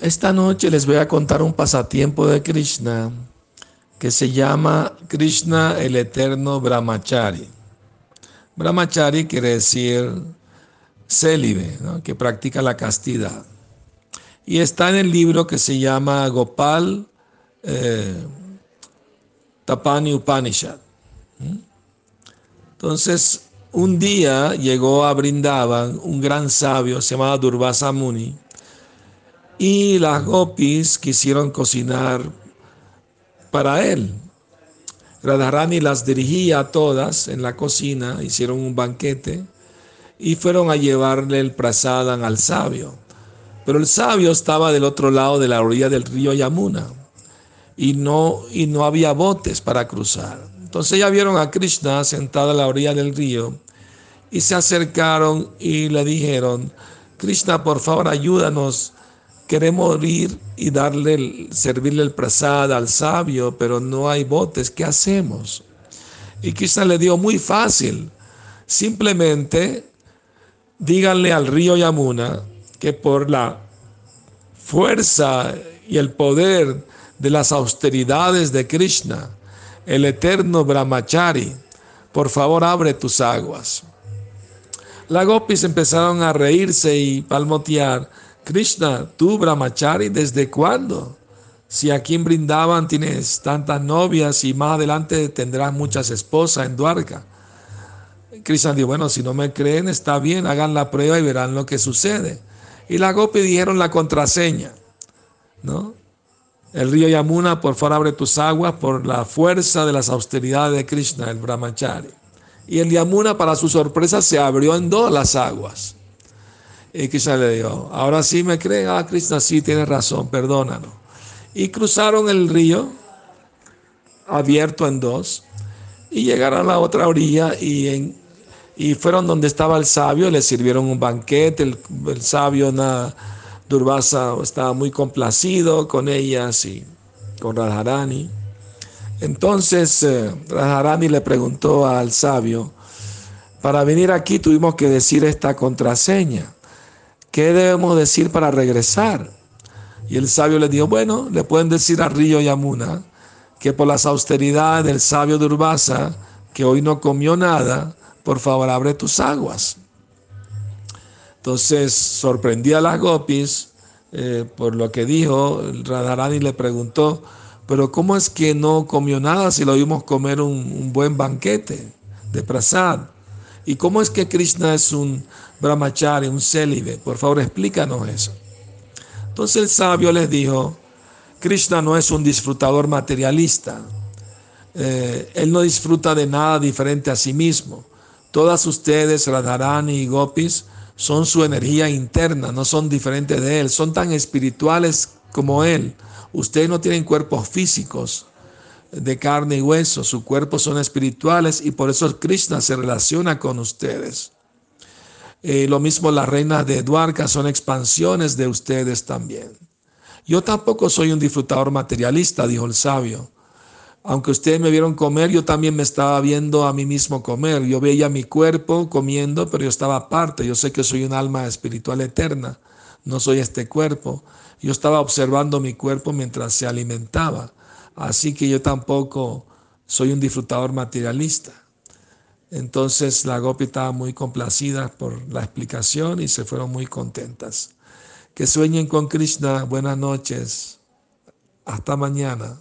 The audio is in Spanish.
Esta noche les voy a contar un pasatiempo de Krishna que se llama Krishna el Eterno Brahmachari. Brahmachari quiere decir célibe, que practica la castidad. Y está en el libro que se llama Gopal eh, Tapani Upanishad. Entonces, un día llegó a Brindavan un gran sabio, se llamaba Durvasa Muni, y las gopis quisieron cocinar para él. Radharani las dirigía a todas en la cocina, hicieron un banquete y fueron a llevarle el prasadam al sabio. Pero el sabio estaba del otro lado de la orilla del río Yamuna y no, y no había botes para cruzar. Entonces ya vieron a Krishna sentado a la orilla del río y se acercaron y le dijeron, Krishna, por favor, ayúdanos queremos ir y darle, servirle el prasad al sabio, pero no hay botes, ¿qué hacemos? Y quizá le dio muy fácil, simplemente díganle al río Yamuna que por la fuerza y el poder de las austeridades de Krishna, el eterno Brahmachari, por favor abre tus aguas. Las gopis empezaron a reírse y palmotear Krishna, tú Brahmachari, ¿desde cuándo? Si aquí en Brindavan tienes tantas novias y más adelante tendrás muchas esposas en Dwarka. Krishna dijo, bueno, si no me creen, está bien, hagan la prueba y verán lo que sucede. Y la Gopi dijeron la contraseña, ¿no? El río Yamuna, por favor, abre tus aguas por la fuerza de las austeridades de Krishna, el Brahmachari. Y el Yamuna, para su sorpresa, se abrió en dos las aguas. Y Krishna le dijo, ahora sí me creen, ah, Krishna sí tiene razón, perdónanos. Y cruzaron el río, abierto en dos, y llegaron a la otra orilla y, en, y fueron donde estaba el sabio, le sirvieron un banquete, el, sabio na, Durvasa estaba muy complacido con ellas y con Radharani. Entonces eh, Radharani le preguntó al sabio, para venir aquí tuvimos que decir esta contraseña. ¿Qué debemos decir para regresar? Y el sabio le dijo, bueno, le pueden decir a Río Yamuna que por las austeridades del sabio de Urbasa, que hoy no comió nada, por favor abre tus aguas. Entonces sorprendía a las gopis eh, por lo que dijo, Radharani le preguntó, pero ¿cómo es que no comió nada si lo vimos comer un, un buen banquete de prasad? ¿Y cómo es que Krishna es un brahmachari, un célibe? Por favor, explícanos eso. Entonces el sabio les dijo, Krishna no es un disfrutador materialista. Eh, él no disfruta de nada diferente a sí mismo. Todas ustedes, Radharani y Gopis, son su energía interna, no son diferentes de él, son tan espirituales como él. Ustedes no tienen cuerpos físicos, de carne y hueso, su cuerpo son espirituales y por eso Krishna se relaciona con ustedes. Eh, lo mismo las reinas de Dwarka son expansiones de ustedes también. Yo tampoco soy un disfrutador materialista, dijo el sabio. Aunque ustedes me vieron comer, yo también me estaba viendo a mí mismo comer. Yo veía mi cuerpo comiendo, pero yo estaba aparte. Yo sé que soy un alma espiritual eterna. No soy este cuerpo. Yo estaba observando mi cuerpo mientras se alimentaba. Así que yo tampoco soy un disfrutador materialista. Entonces la Gopi estaba muy complacida por la explicación y se fueron muy contentas. Que sueñen con Krishna. Buenas noches. Hasta mañana.